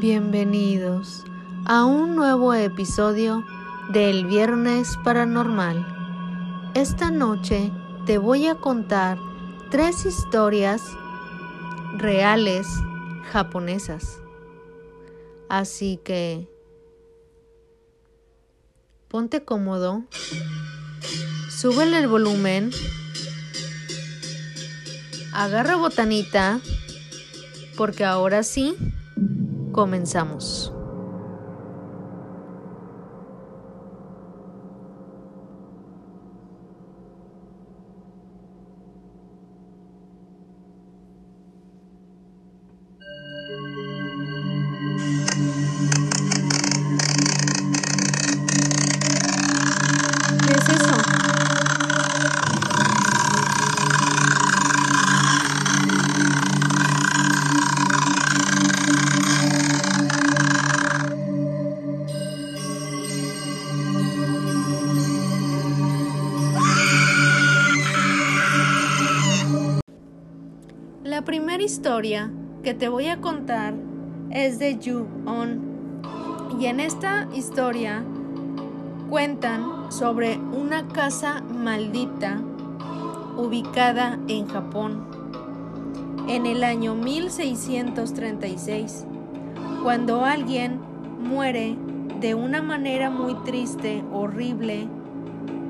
Bienvenidos a un nuevo episodio del Viernes Paranormal. Esta noche te voy a contar tres historias reales japonesas. Así que ponte cómodo, súbele el volumen, agarra botanita, porque ahora sí Comenzamos. Primera historia que te voy a contar es de Ju-on. Y en esta historia cuentan sobre una casa maldita ubicada en Japón en el año 1636, cuando alguien muere de una manera muy triste, horrible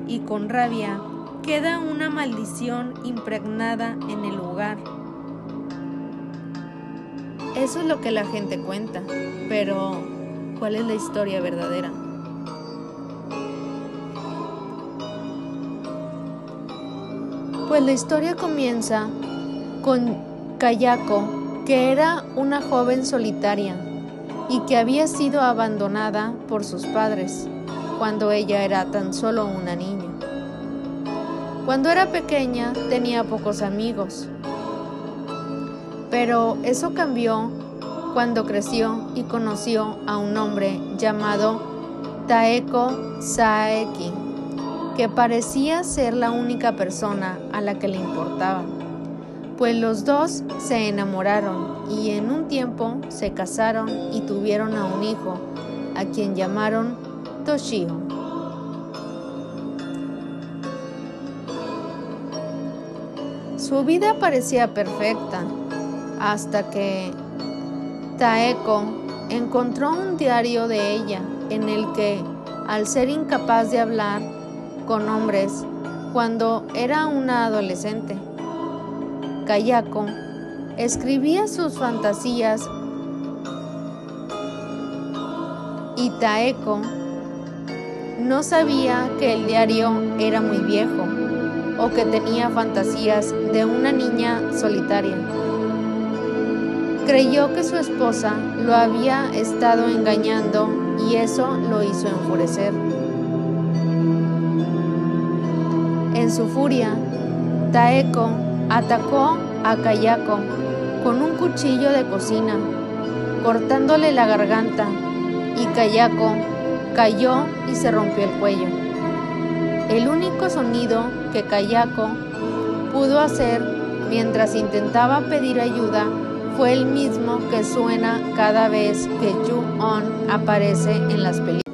y con rabia, queda una maldición impregnada en el lugar. Eso es lo que la gente cuenta, pero ¿cuál es la historia verdadera? Pues la historia comienza con Kayako, que era una joven solitaria y que había sido abandonada por sus padres cuando ella era tan solo una niña. Cuando era pequeña tenía pocos amigos, pero eso cambió cuando creció y conoció a un hombre llamado Taeko Saeki, que parecía ser la única persona a la que le importaba, pues los dos se enamoraron y en un tiempo se casaron y tuvieron a un hijo, a quien llamaron Toshio. Su vida parecía perfecta hasta que Taeko encontró un diario de ella en el que, al ser incapaz de hablar con hombres cuando era una adolescente, Kayako escribía sus fantasías y Taeko no sabía que el diario era muy viejo o que tenía fantasías de una niña solitaria. Creyó que su esposa lo había estado engañando y eso lo hizo enfurecer. En su furia, Taeko atacó a Kayako con un cuchillo de cocina, cortándole la garganta, y Kayako cayó y se rompió el cuello. El único sonido que Kayako pudo hacer mientras intentaba pedir ayuda fue el mismo que suena cada vez que Ju-on aparece en las películas.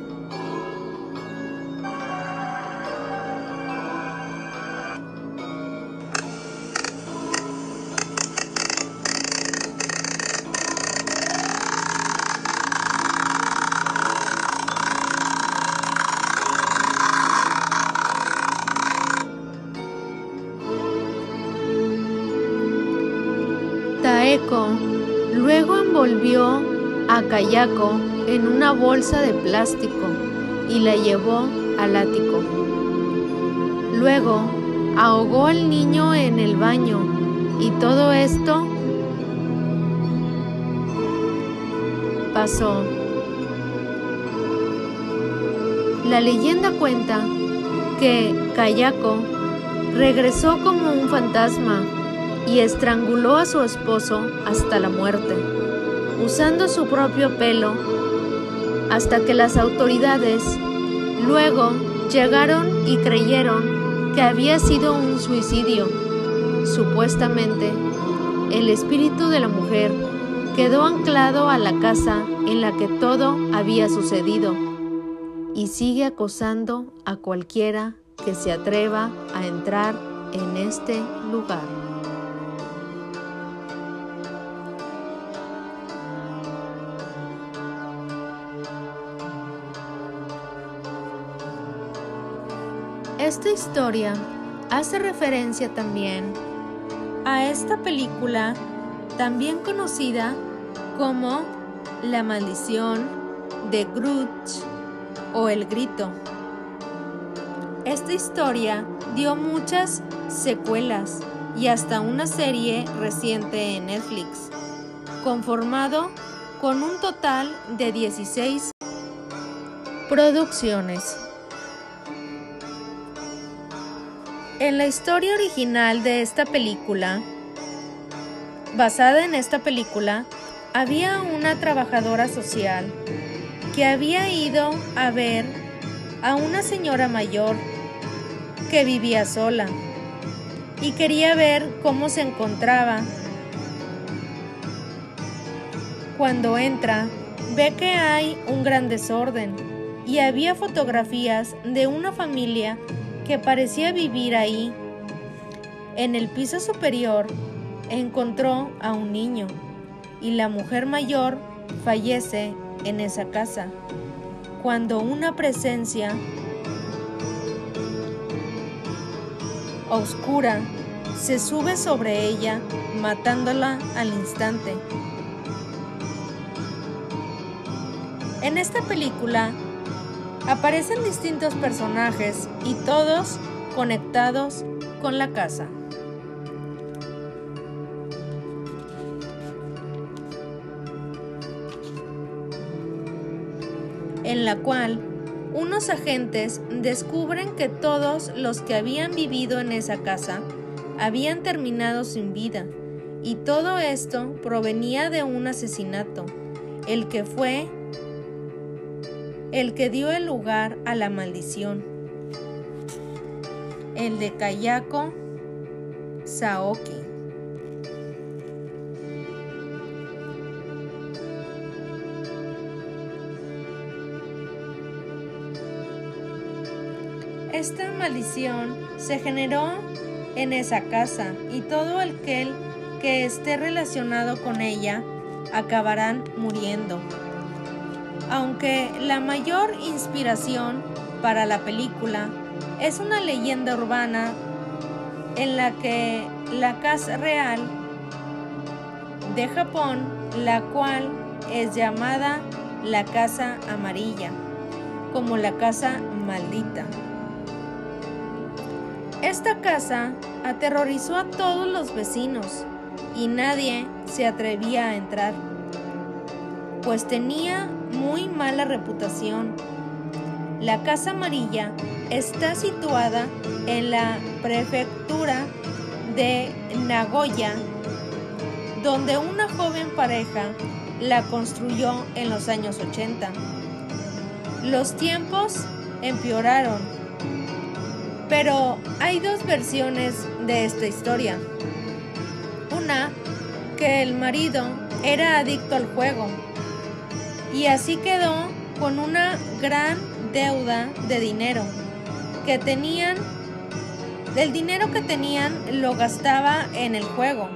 Envolvió a Kayako en una bolsa de plástico y la llevó al ático. Luego ahogó al niño en el baño y todo esto pasó. La leyenda cuenta que Kayako regresó como un fantasma y estranguló a su esposo hasta la muerte, usando su propio pelo, hasta que las autoridades luego llegaron y creyeron que había sido un suicidio. Supuestamente, el espíritu de la mujer quedó anclado a la casa en la que todo había sucedido y sigue acosando a cualquiera que se atreva a entrar en este lugar. Historia hace referencia también a esta película también conocida como La maldición de Grudge o El grito. Esta historia dio muchas secuelas y hasta una serie reciente en Netflix, conformado con un total de 16 producciones. En la historia original de esta película, basada en esta película, había una trabajadora social que había ido a ver a una señora mayor que vivía sola y quería ver cómo se encontraba. Cuando entra, ve que hay un gran desorden y había fotografías de una familia que parecía vivir ahí. En el piso superior encontró a un niño y la mujer mayor fallece en esa casa cuando una presencia oscura se sube sobre ella matándola al instante. En esta película aparecen distintos personajes y todos conectados con la casa. en la cual unos agentes descubren que todos los que habían vivido en esa casa habían terminado sin vida y todo esto provenía de un asesinato, el que fue el que dio el lugar a la maldición, el de Kayako Saoki. Esta maldición se generó en esa casa y todo aquel que esté relacionado con ella acabarán muriendo aunque la mayor inspiración para la película es una leyenda urbana en la que la casa real de Japón, la cual es llamada la casa amarilla, como la casa maldita. Esta casa aterrorizó a todos los vecinos y nadie se atrevía a entrar, pues tenía muy mala reputación. La Casa Amarilla está situada en la prefectura de Nagoya, donde una joven pareja la construyó en los años 80. Los tiempos empeoraron, pero hay dos versiones de esta historia. Una, que el marido era adicto al juego y así quedó con una gran deuda de dinero que tenían. Del dinero que tenían lo gastaba en el juego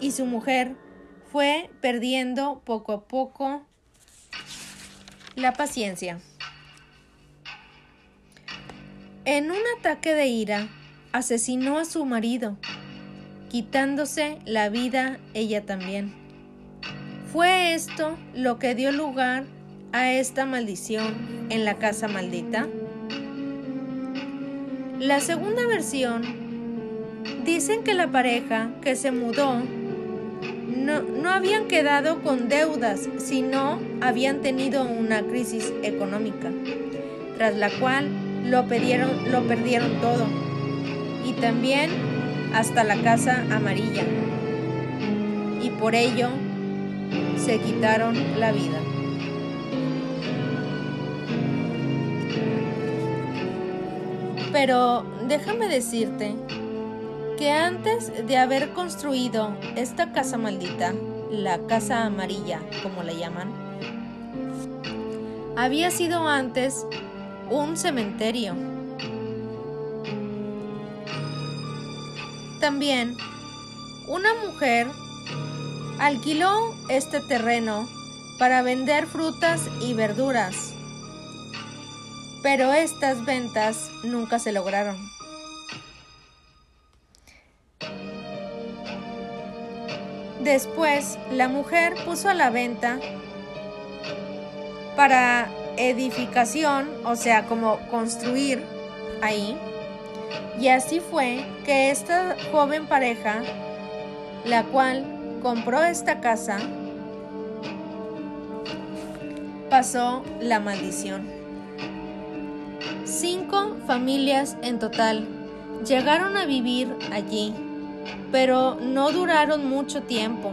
y su mujer fue perdiendo poco a poco la paciencia. En un ataque de ira, asesinó a su marido, quitándose la vida ella también. ¿Fue esto lo que dio lugar a esta maldición en la casa maldita? La segunda versión dicen que la pareja que se mudó no, no, habían quedado con deudas, sino habían tenido una crisis económica, tras la cual lo, lo perdieron todo, y también hasta la casa amarilla. Y por ello se quitaron la vida. Pero déjame decirte que antes de haber construido esta casa maldita, la casa amarilla como la llaman, había sido antes un cementerio. También una mujer alquiló este terreno para vender frutas y verduras, pero estas ventas nunca se lograron. Después, la mujer puso a la venta para edificación, o sea, como construir ahí. Y así fue que esta joven pareja, la cual compró esta casa, pasó la maldición. Cinco familias en total llegaron a vivir allí pero no duraron mucho tiempo.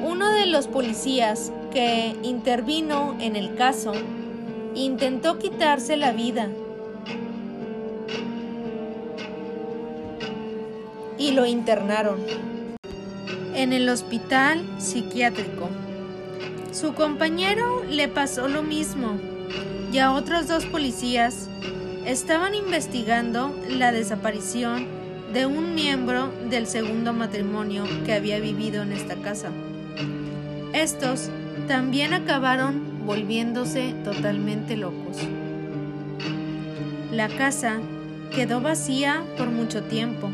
Uno de los policías que intervino en el caso intentó quitarse la vida y lo internaron en el hospital psiquiátrico. Su compañero le pasó lo mismo y a otros dos policías estaban investigando la desaparición de un miembro del segundo matrimonio que había vivido en esta casa. Estos también acabaron volviéndose totalmente locos. La casa quedó vacía por mucho tiempo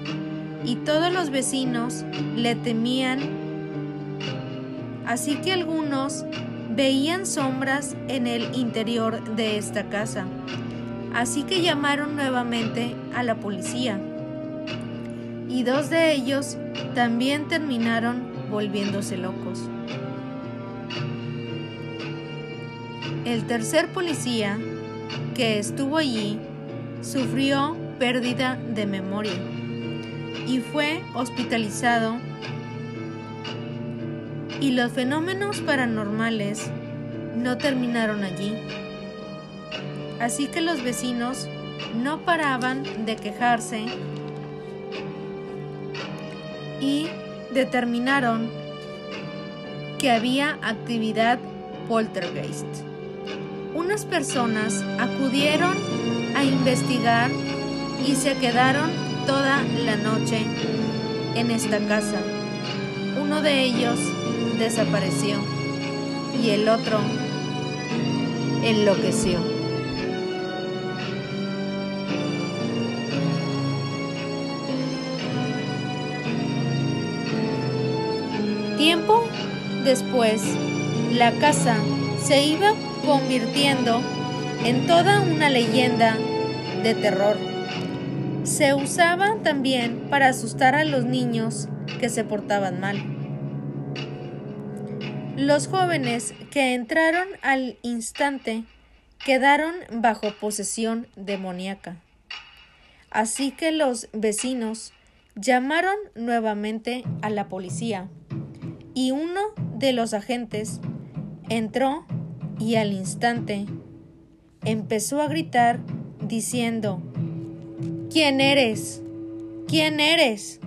y todos los vecinos le temían, así que algunos veían sombras en el interior de esta casa, así que llamaron nuevamente a la policía. Y dos de ellos también terminaron volviéndose locos. El tercer policía que estuvo allí sufrió pérdida de memoria y fue hospitalizado y los fenómenos paranormales no terminaron allí. Así que los vecinos no paraban de quejarse y determinaron que había actividad poltergeist. Unas personas acudieron a investigar y se quedaron toda la noche en esta casa. Uno de ellos desapareció y el otro enloqueció. Tiempo después, la casa se iba convirtiendo en toda una leyenda de terror. Se usaba también para asustar a los niños que se portaban mal. Los jóvenes que entraron al instante quedaron bajo posesión demoníaca. Así que los vecinos llamaron nuevamente a la policía y uno de los agentes entró y al instante empezó a gritar diciendo, ¿quién eres? ¿quién eres?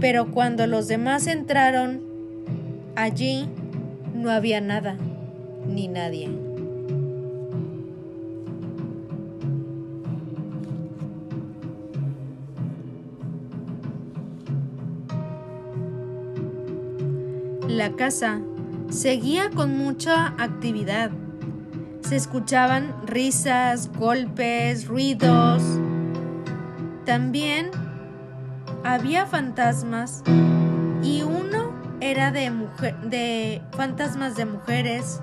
Pero cuando los demás entraron, allí no había nada ni nadie. La casa seguía con mucha actividad. Se escuchaban risas, golpes, ruidos. También había fantasmas y uno era de, de fantasmas de mujeres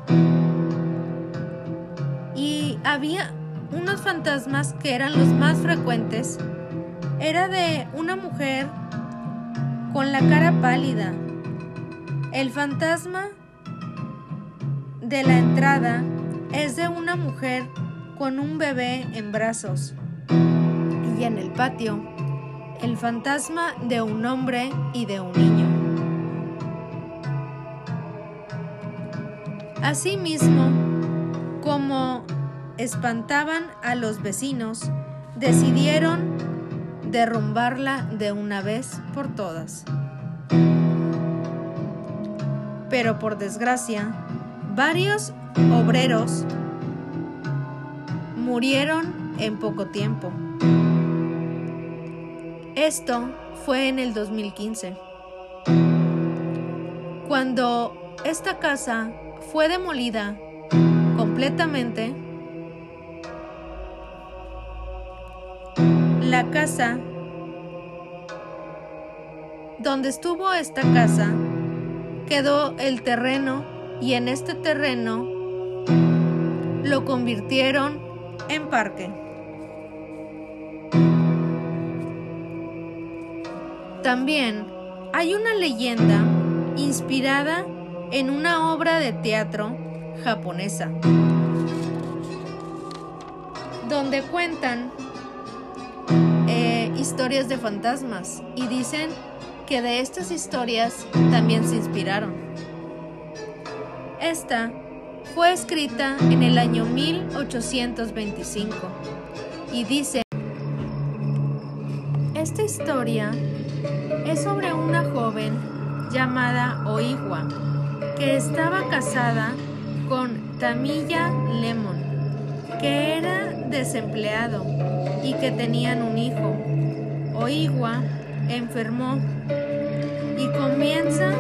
y había unos fantasmas que eran los más frecuentes. Era de una mujer con la cara pálida el fantasma de la entrada es de una mujer con un bebé en brazos. Y en el patio, el fantasma de un hombre y de un niño. Asimismo, como espantaban a los vecinos, decidieron derrumbarla de una vez por todas pero por desgracia, varios obreros murieron en poco tiempo. Esto fue en el 2015. Cuando esta casa fue demolida completamente, la casa donde estuvo esta casa quedó el terreno y en este terreno lo convirtieron en parque. También hay una leyenda inspirada en una obra de teatro japonesa, donde cuentan eh, historias de fantasmas y dicen que de estas historias también se inspiraron. Esta fue escrita en el año 1825 y dice, esta historia es sobre una joven llamada Oigua que estaba casada con Tamilla Lemon, que era desempleado y que tenían un hijo. Oigua enfermó y comienza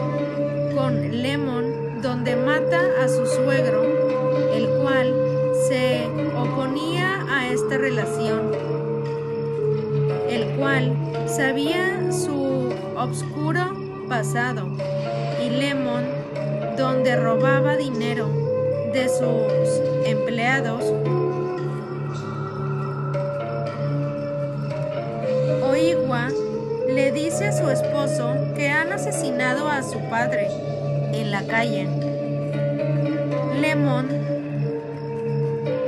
con Lemon donde mata a su suegro, el cual se oponía a esta relación, el cual sabía su obscuro pasado y Lemon donde robaba dinero de sus empleados Oigua le dice a su esposo que han asesinado a su padre en la calle.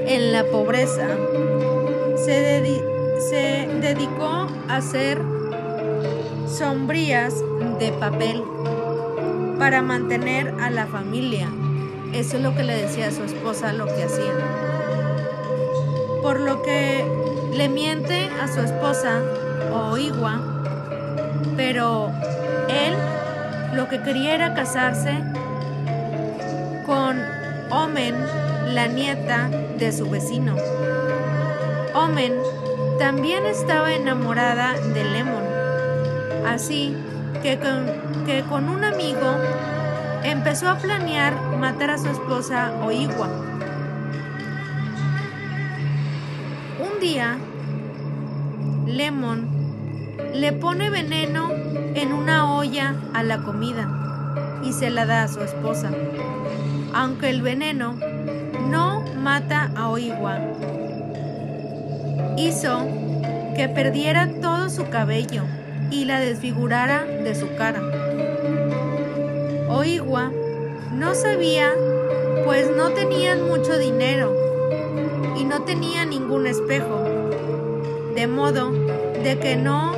En la pobreza, se, dedicó a hacer sombrías de papel para mantener a la familia. Eso es lo que le decía a su esposa lo que hacía. Por lo que le miente a su esposa Oigua, pero él lo que quería era casarse Omen, la nieta de su vecino. Omen también estaba enamorada de Lemon, así que con, que con un amigo empezó a planear matar a su esposa Oigua. Un día, Lemon le pone veneno en una olla a la comida y se la da a su esposa. Aunque el veneno no mata a Oigua, hizo que perdiera todo su cabello y la desfigurara de su cara. Oigua no sabía, pues no tenían mucho dinero y no tenía ningún espejo, de modo de que no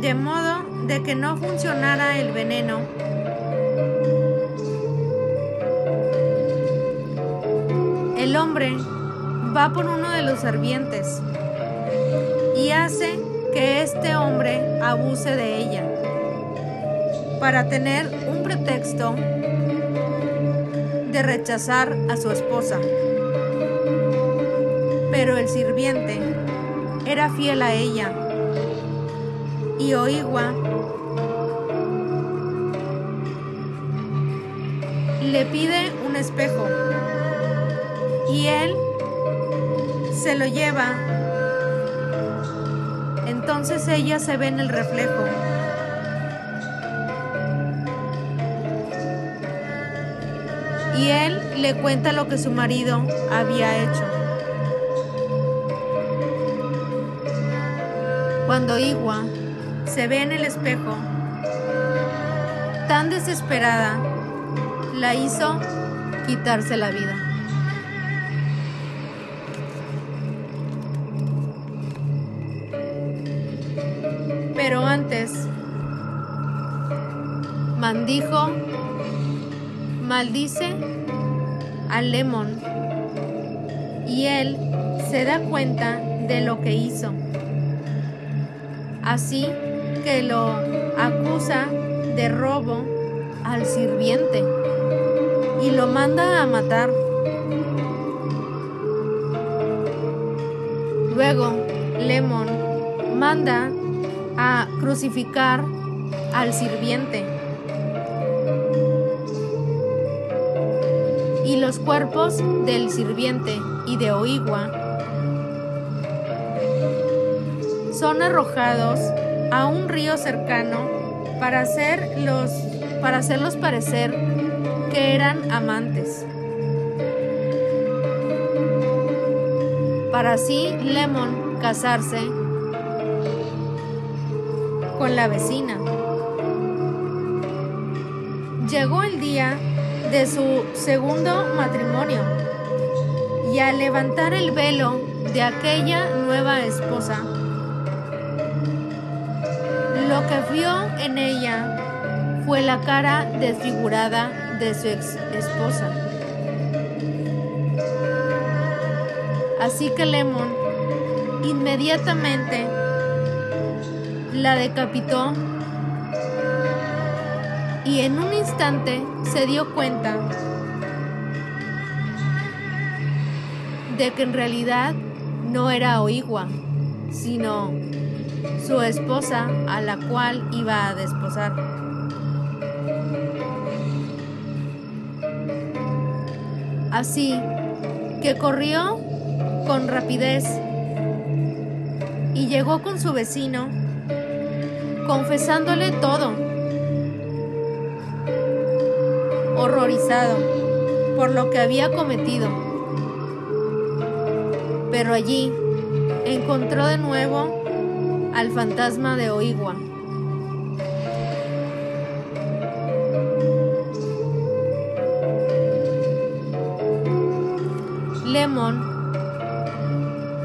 de modo de que no funcionara el veneno. El hombre va por uno de los servientes y hace que este hombre abuse de ella para tener un pretexto de rechazar a su esposa. Pero el sirviente era fiel a ella y Oigua le pide un espejo y él se lo lleva. Entonces ella se ve en el reflejo. Y él le cuenta lo que su marido había hecho. Cuando Igua se ve en el espejo, tan desesperada, la hizo quitarse la vida. Maldice a Lemon y él se da cuenta de lo que hizo. Así que lo acusa de robo al sirviente y lo manda a matar. Luego, Lemon manda a crucificar al sirviente. Los cuerpos del sirviente y de Oigua son arrojados a un río cercano para, hacerlos, para hacerlos parecer que eran amantes. Para así Lemon casarse con la vecina. Llegó el día de su segundo matrimonio y al levantar el velo de aquella nueva esposa, lo que vio en ella fue la cara desfigurada de su ex esposa. Así que Lemon inmediatamente la decapitó y en un instante se dio cuenta de que en realidad no era Oigua, sino su esposa a la cual iba a desposar. Así que corrió con rapidez y llegó con su vecino confesándole todo, horrorizado por lo que había cometido. Pero allí encontró de nuevo al fantasma de Oigua. Lemon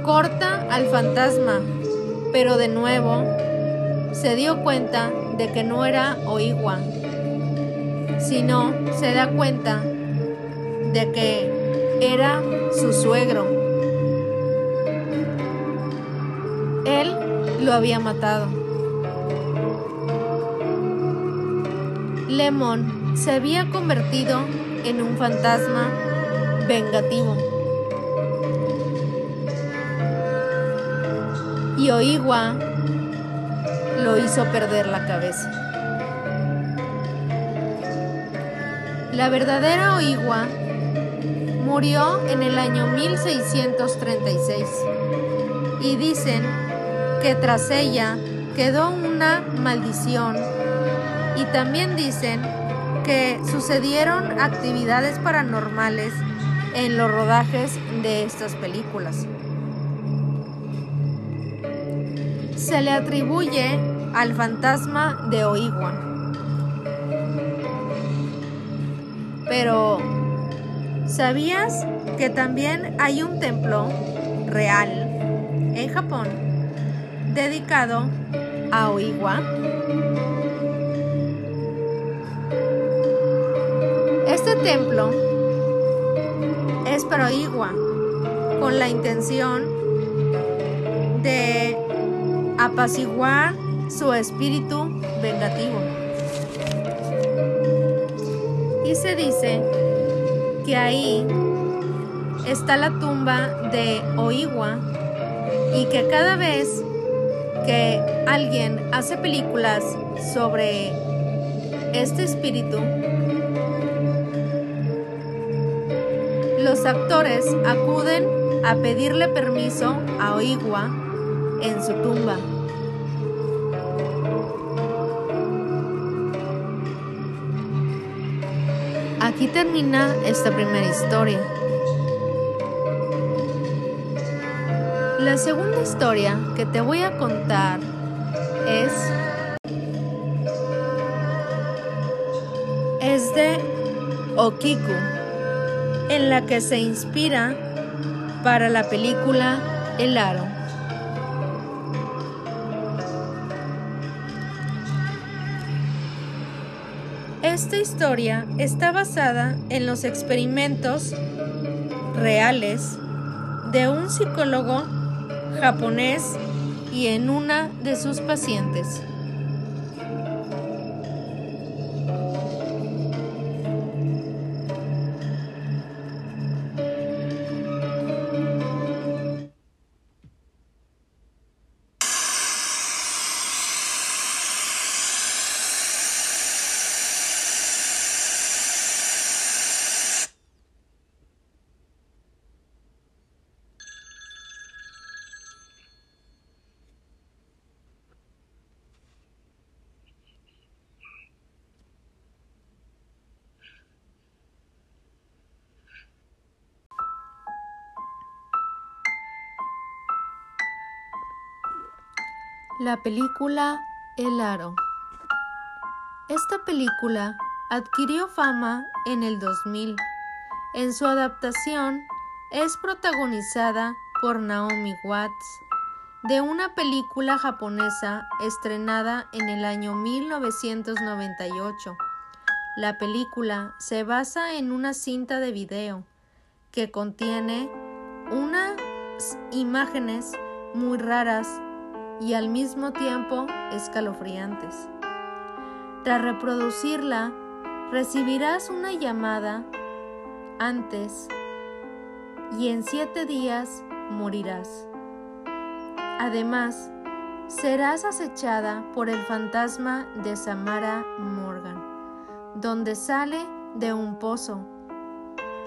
corta al fantasma, pero de nuevo se dio cuenta de que no era Oigua, sino se da cuenta de que era su suegro. Él lo había matado. Lemon se había convertido en un fantasma vengativo. Y Oigua lo hizo perder la cabeza. La verdadera Oigua murió en el año 1636 y dicen que tras ella quedó una maldición y también dicen que sucedieron actividades paranormales en los rodajes de estas películas. Se le atribuye al fantasma de Oigua. Pero, ¿sabías que también hay un templo real en Japón dedicado a Oigua. Este templo es para Oigua con la intención de apaciguar su espíritu vengativo. Y se dice que ahí está la tumba de Oigua y que cada vez que alguien hace películas sobre este espíritu, los actores acuden a pedirle permiso a Oigua en su tumba. Aquí termina esta primera historia. La segunda historia que te voy a contar es es de Okiku, en la que se inspira para la película El Aro. Esta historia está basada en los experimentos reales de un psicólogo japonés y en una de sus pacientes. La película El Aro. Esta película adquirió fama en el 2000. En su adaptación es protagonizada por Naomi Watts de una película japonesa estrenada en el año 1998. La película se basa en una cinta de video que contiene unas imágenes muy raras y al mismo tiempo escalofriantes. Tras reproducirla, recibirás una llamada antes y en siete días morirás. Además, serás acechada por el fantasma de Samara Morgan, donde sale de un pozo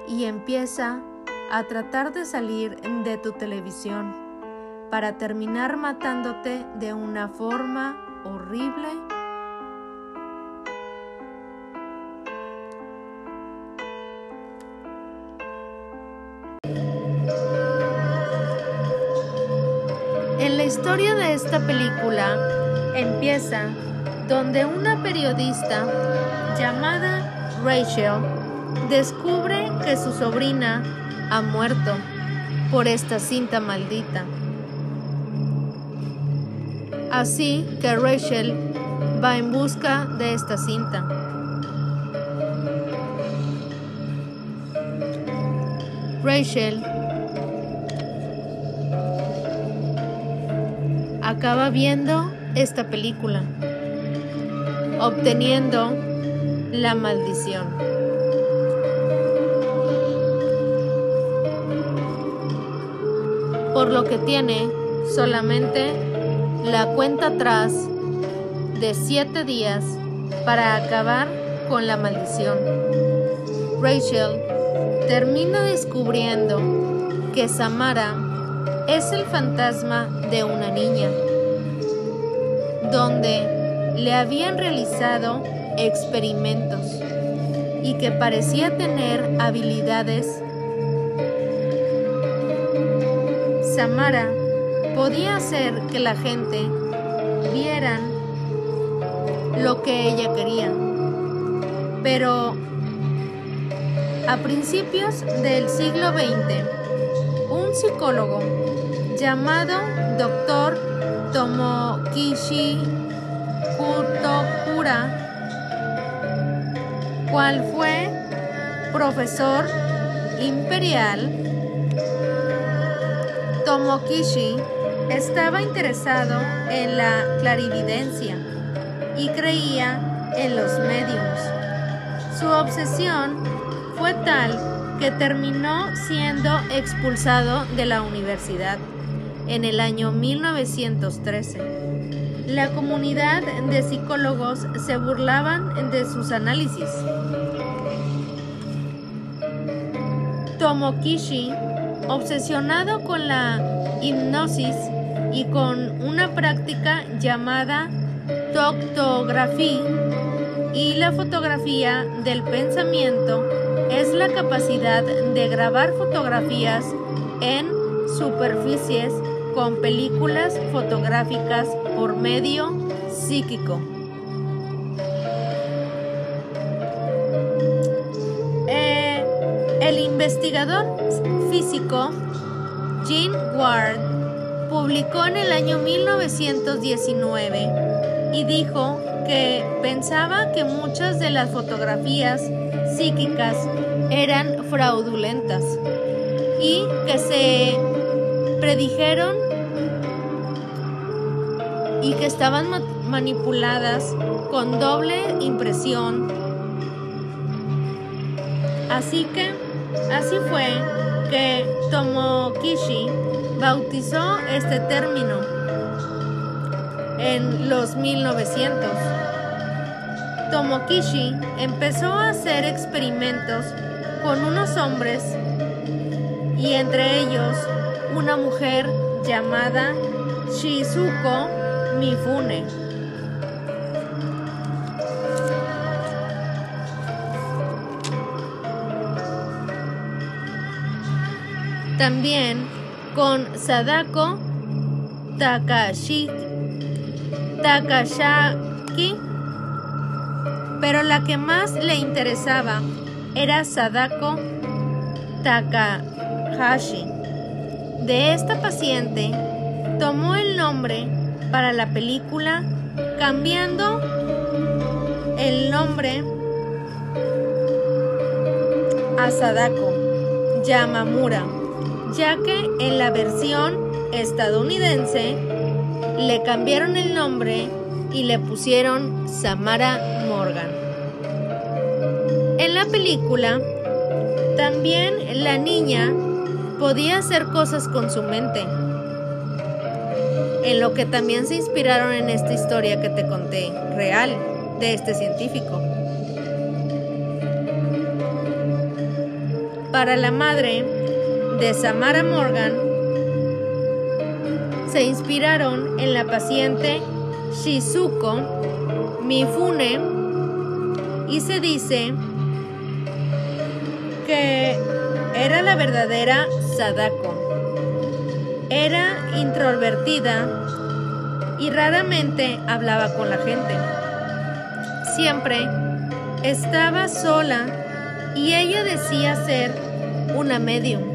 y empieza a tratar de salir de tu televisión para terminar matándote de una forma horrible En la historia de esta película empieza donde una periodista llamada Rachel descubre que su sobrina ha muerto por esta cinta maldita. Así que Rachel va en busca de esta cinta. Rachel acaba viendo esta película, obteniendo la maldición. Por lo que tiene solamente la cuenta atrás de siete días para acabar con la maldición. Rachel termina descubriendo que Samara es el fantasma de una niña, donde le habían realizado experimentos y que parecía tener habilidades. Samara podía hacer que la gente vieran lo que ella quería. Pero a principios del siglo XX, un psicólogo llamado Dr. Tomokishi Kutokura, cual fue profesor imperial, Tomokishi estaba interesado en la clarividencia y creía en los mediums. Su obsesión fue tal que terminó siendo expulsado de la universidad en el año 1913. La comunidad de psicólogos se burlaban de sus análisis. Tomokishi, obsesionado con la hipnosis, y con una práctica llamada toctografía y la fotografía del pensamiento es la capacidad de grabar fotografías en superficies con películas fotográficas por medio psíquico. Eh, el investigador físico Gene Ward publicó en el año 1919 y dijo que pensaba que muchas de las fotografías psíquicas eran fraudulentas y que se predijeron y que estaban manipuladas con doble impresión. Así que así fue que Tomokishi bautizó este término en los 1900. Tomokishi empezó a hacer experimentos con unos hombres y entre ellos una mujer llamada Shizuko Mifune. También con Sadako Takashi, Takashaki, pero la que más le interesaba era Sadako Takahashi. De esta paciente tomó el nombre para la película cambiando el nombre a Sadako Yamamura, ya que en la versión estadounidense le cambiaron el nombre y le pusieron Samara Morgan. En la película, también la niña podía hacer cosas con su mente, en lo que también se inspiraron en esta historia que te conté, real, de este científico. Para la madre de Samara Morgan, se inspiraron en la paciente Shizuko Mifune y se dice que era la verdadera Sadako. Era introvertida y raramente hablaba con la gente. Siempre estaba sola y ella decía ser una medium.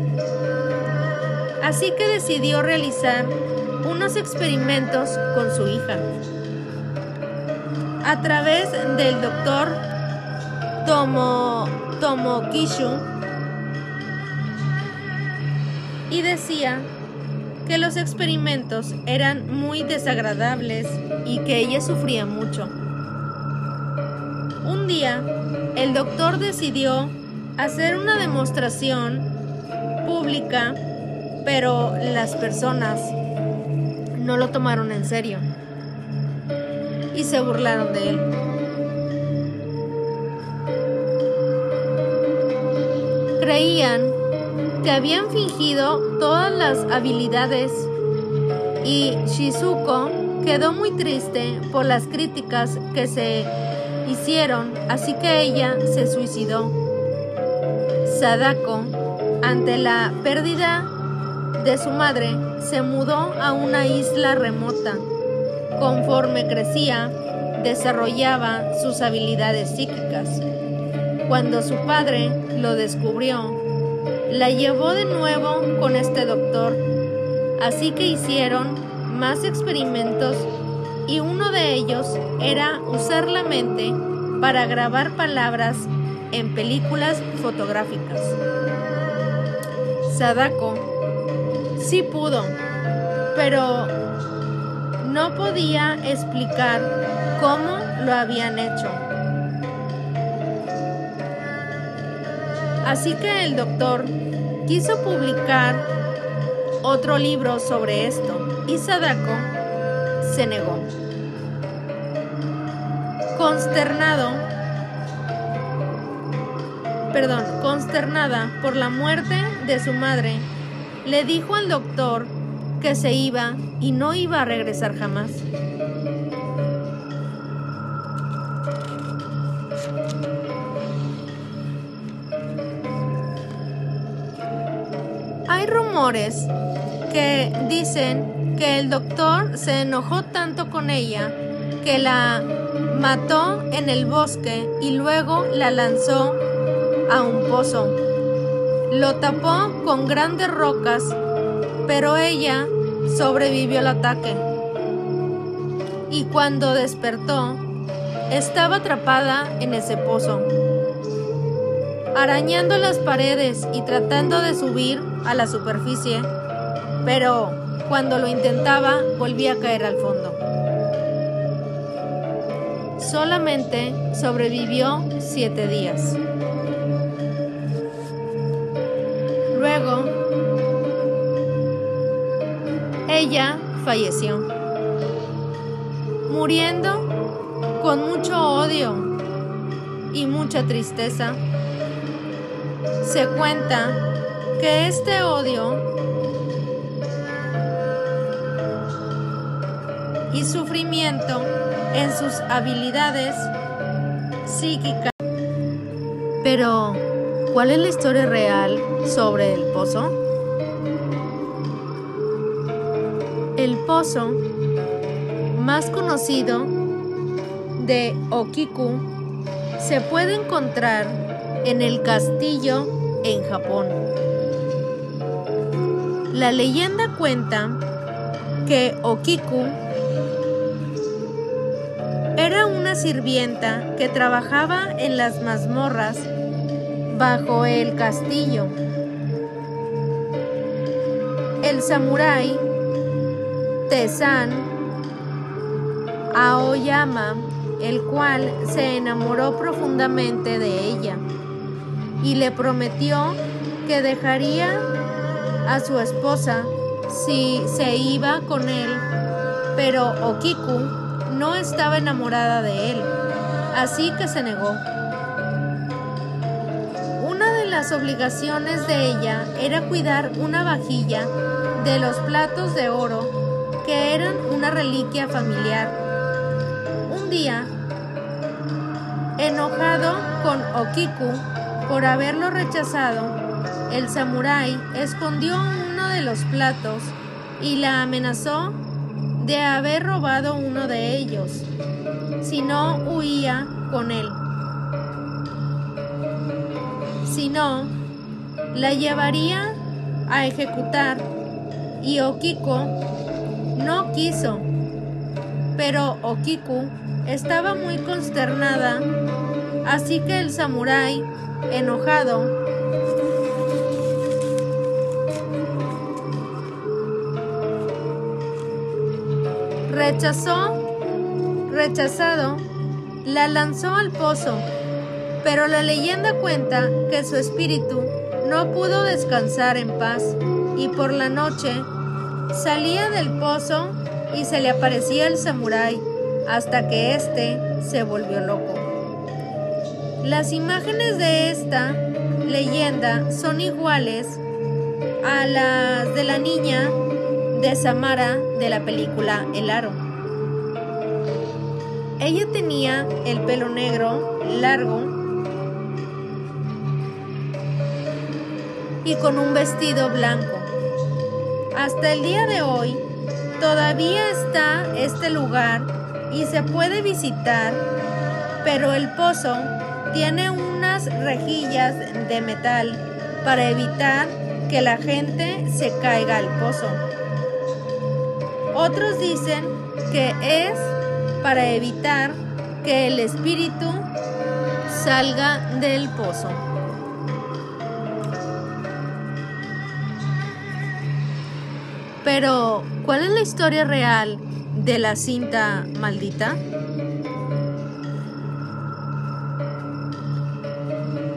Así que decidió realizar unos experimentos con su hija. A través del doctor Tomo, Tomokishu y decía que los experimentos eran muy desagradables y que ella sufría mucho. Un día, el doctor decidió hacer una demostración pública, pero las personas no lo tomaron en serio y se burlaron de él. Creían que habían fingido todas las habilidades y Shizuko quedó muy triste por las críticas que se hicieron, así que ella se suicidó. Sadako, ante la pérdida de su madre, se mudó a una isla remota. Conforme crecía, desarrollaba sus habilidades psíquicas. Cuando su padre lo descubrió, la llevó de nuevo con este doctor, así que hicieron más experimentos y uno de ellos era usar la mente para grabar palabras en películas fotográficas. Sadako sí pudo, pero no podía explicar cómo lo habían hecho. Así que el doctor quiso publicar otro libro sobre esto y Sadako se negó. Consternado, perdón, consternada por la muerte de su madre, le dijo al doctor que se iba y no iba a regresar jamás. Hay rumores que dicen que el doctor se enojó tanto con ella que la mató en el bosque y luego la lanzó a un pozo. Lo tapó con grandes rocas, pero ella sobrevivió al ataque. Y cuando despertó, estaba atrapada en ese pozo, arañando las paredes y tratando de subir a la superficie, pero cuando lo intentaba volvía a caer al fondo. Solamente sobrevivió siete días. Ella falleció, muriendo con mucho odio y mucha tristeza. Se cuenta que este odio y sufrimiento en sus habilidades psíquicas. Pero, ¿cuál es la historia real sobre el pozo? El pozo más conocido de Okiku, se puede encontrar en el castillo en Japón. La leyenda cuenta que Okiku era una sirvienta que trabajaba en las mazmorras bajo el castillo. El samurái Tesan Aoyama, el cual se enamoró profundamente de ella y le prometió que dejaría a su esposa si se iba con él, pero Okiku no estaba enamorada de él, así que se negó. Una de las obligaciones de ella era cuidar una vajilla de los platos de oro eran una reliquia familiar. Un día, enojado con Okiku por haberlo rechazado, el samurái escondió uno de los platos y la amenazó de haber robado uno de ellos, si no huía con él. Si no, la llevaría a ejecutar y Okiko no quiso. Pero Okiku estaba muy consternada, así que el samurái, enojado, rechazó, rechazado, la lanzó al pozo, pero la leyenda cuenta que su espíritu no pudo descansar en paz y por la noche salía del pozo y se le aparecía el samurái hasta que éste se volvió loco. Las imágenes de esta leyenda son iguales a las de la niña de Samara de la película El Aro. Ella tenía el pelo negro, largo, y con un vestido blanco. Hasta el día de hoy, todavía está este lugar y se puede visitar, pero el pozo tiene unas rejillas de metal para evitar que la gente se caiga al pozo. Otros dicen que es para evitar que el espíritu salga del pozo. Pero, ¿cuál es la historia real de la cinta maldita?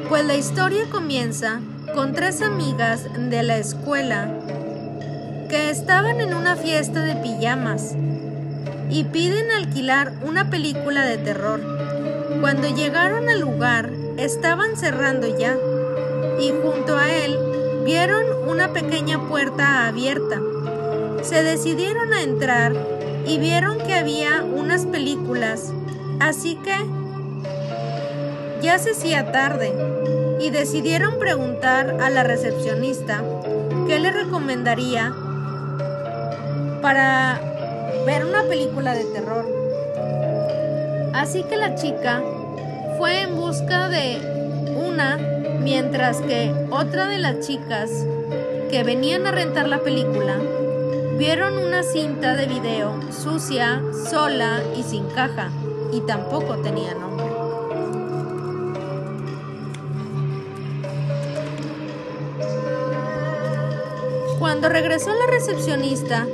Pues la historia comienza con tres amigas de la escuela que estaban en una fiesta de pijamas y piden alquilar una película de terror. Cuando llegaron al lugar, estaban cerrando ya y junto a él vieron una pequeña puerta abierta se decidieron a entrar y vieron que había unas películas, así que ya se hacía tarde y decidieron preguntar a la recepcionista qué le recomendaría para ver una película de terror. Así que la chica fue en busca de una, mientras que otra de las chicas que venían a rentar la película Vieron una cinta de video sucia, sola y sin caja, y tampoco tenía nombre. Cuando regresó la recepcionista,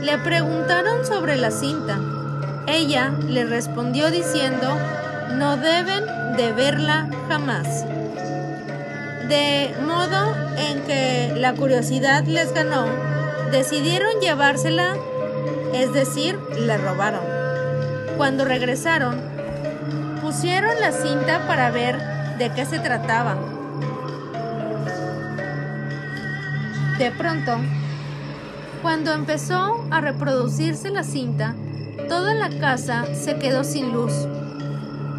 le preguntaron sobre la cinta. Ella le respondió diciendo, no deben de verla jamás. De modo en que la curiosidad les ganó decidieron llevársela, es decir, le robaron. Cuando regresaron, pusieron la cinta para ver de qué se trataba. De pronto, cuando empezó a reproducirse la cinta, toda la casa se quedó sin luz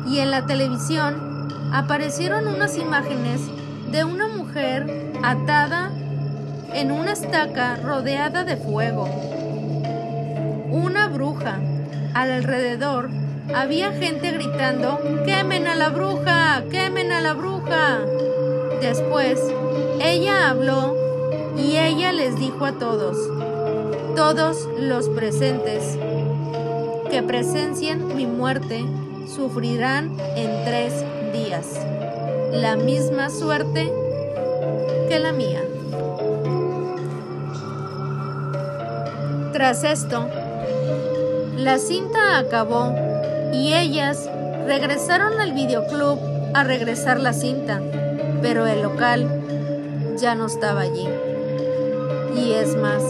y en la televisión aparecieron unas imágenes de una mujer atada en una estaca rodeada de fuego. Una bruja Alrededor había gente gritando, ¡quemen a la bruja! ¡quemen a la bruja! Después, ella habló y ella les dijo a todos, todos los presentes, que presencien mi muerte sufrirán en tres días la misma suerte que la mía. Tras esto, la cinta acabó y ellas regresaron al videoclub a regresar la cinta, pero el local ya no estaba allí. Y es más,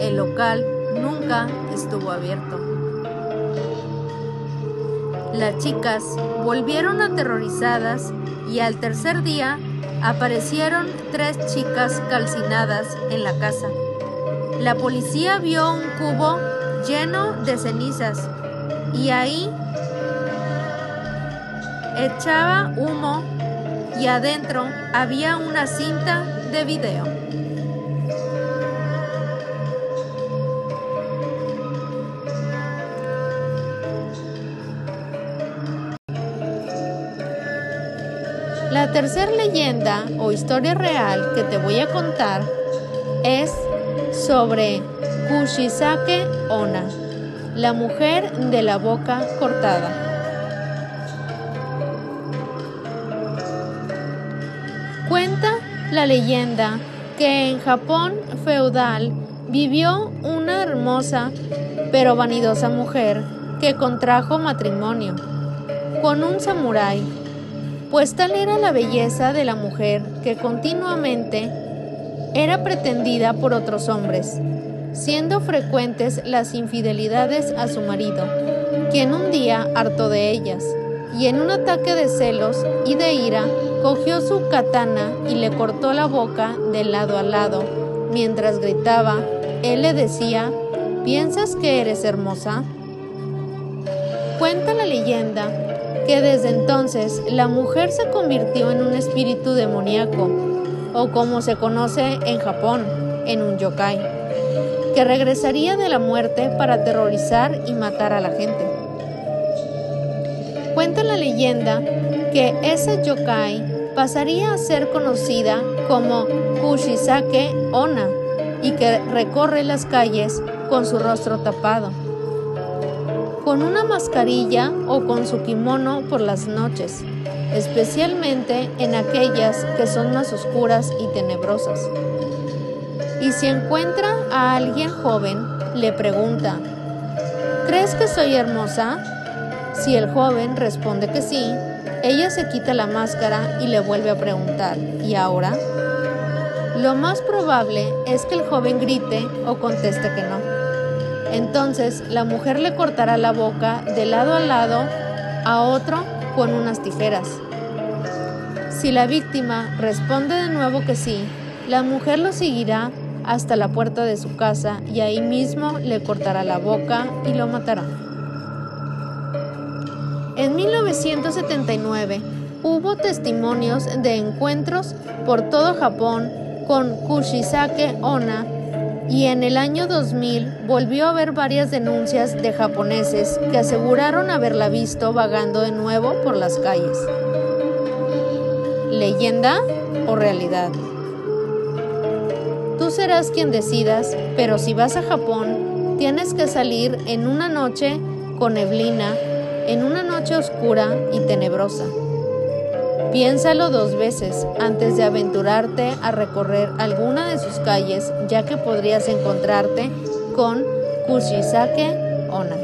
el local nunca estuvo abierto. Las chicas volvieron aterrorizadas y al tercer día aparecieron tres chicas calcinadas en la casa. La policía vio un cubo lleno de cenizas y ahí echaba humo y adentro había una cinta de video. La tercera leyenda o historia real que te voy a contar es sobre Kushisake Ona, la mujer de la boca cortada. Cuenta la leyenda que en Japón feudal vivió una hermosa pero vanidosa mujer que contrajo matrimonio con un samurái pues tal era la belleza de la mujer que continuamente era pretendida por otros hombres, siendo frecuentes las infidelidades a su marido, quien un día hartó de ellas, y en un ataque de celos y de ira cogió su katana y le cortó la boca de lado a lado. Mientras gritaba, él le decía, ¿piensas que eres hermosa? Cuenta la leyenda que desde entonces la mujer se convirtió en un espíritu demoníaco, o como se conoce en Japón, en un yokai, que regresaría de la muerte para aterrorizar y matar a la gente. Cuenta la leyenda que ese yokai pasaría a ser conocida como Kushisake Ona y que recorre las calles con su rostro tapado con una mascarilla o con su kimono por las noches, especialmente en aquellas que son más oscuras y tenebrosas. Y si encuentra a alguien joven, le pregunta, ¿crees que soy hermosa? Si el joven responde que sí, ella se quita la máscara y le vuelve a preguntar, ¿y ahora? Lo más probable es que el joven grite o conteste que no. Entonces la mujer le cortará la boca de lado a lado a otro con unas tijeras. Si la víctima responde de nuevo que sí, la mujer lo seguirá hasta la puerta de su casa y ahí mismo le cortará la boca y lo matará. En 1979 hubo testimonios de encuentros por todo Japón con Kushisake Ona y en el año 2000 volvió a haber varias denuncias de japoneses que aseguraron haberla visto vagando de nuevo por las calles. ¿Leyenda o realidad? Tú serás quien decidas, pero si vas a Japón, tienes que salir en una noche con neblina, en una noche oscura y tenebrosa. Piénsalo dos veces antes de aventurarte a recorrer alguna de sus calles, ya que podrías encontrarte con Kushisake Ona.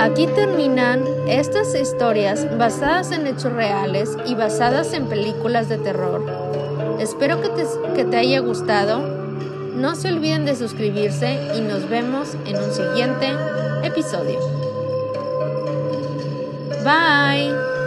Aquí terminan estas historias basadas en hechos reales y basadas en películas de terror. Espero que te, que te haya gustado no se olviden de suscribirse y nos vemos en un siguiente episodio. Bye.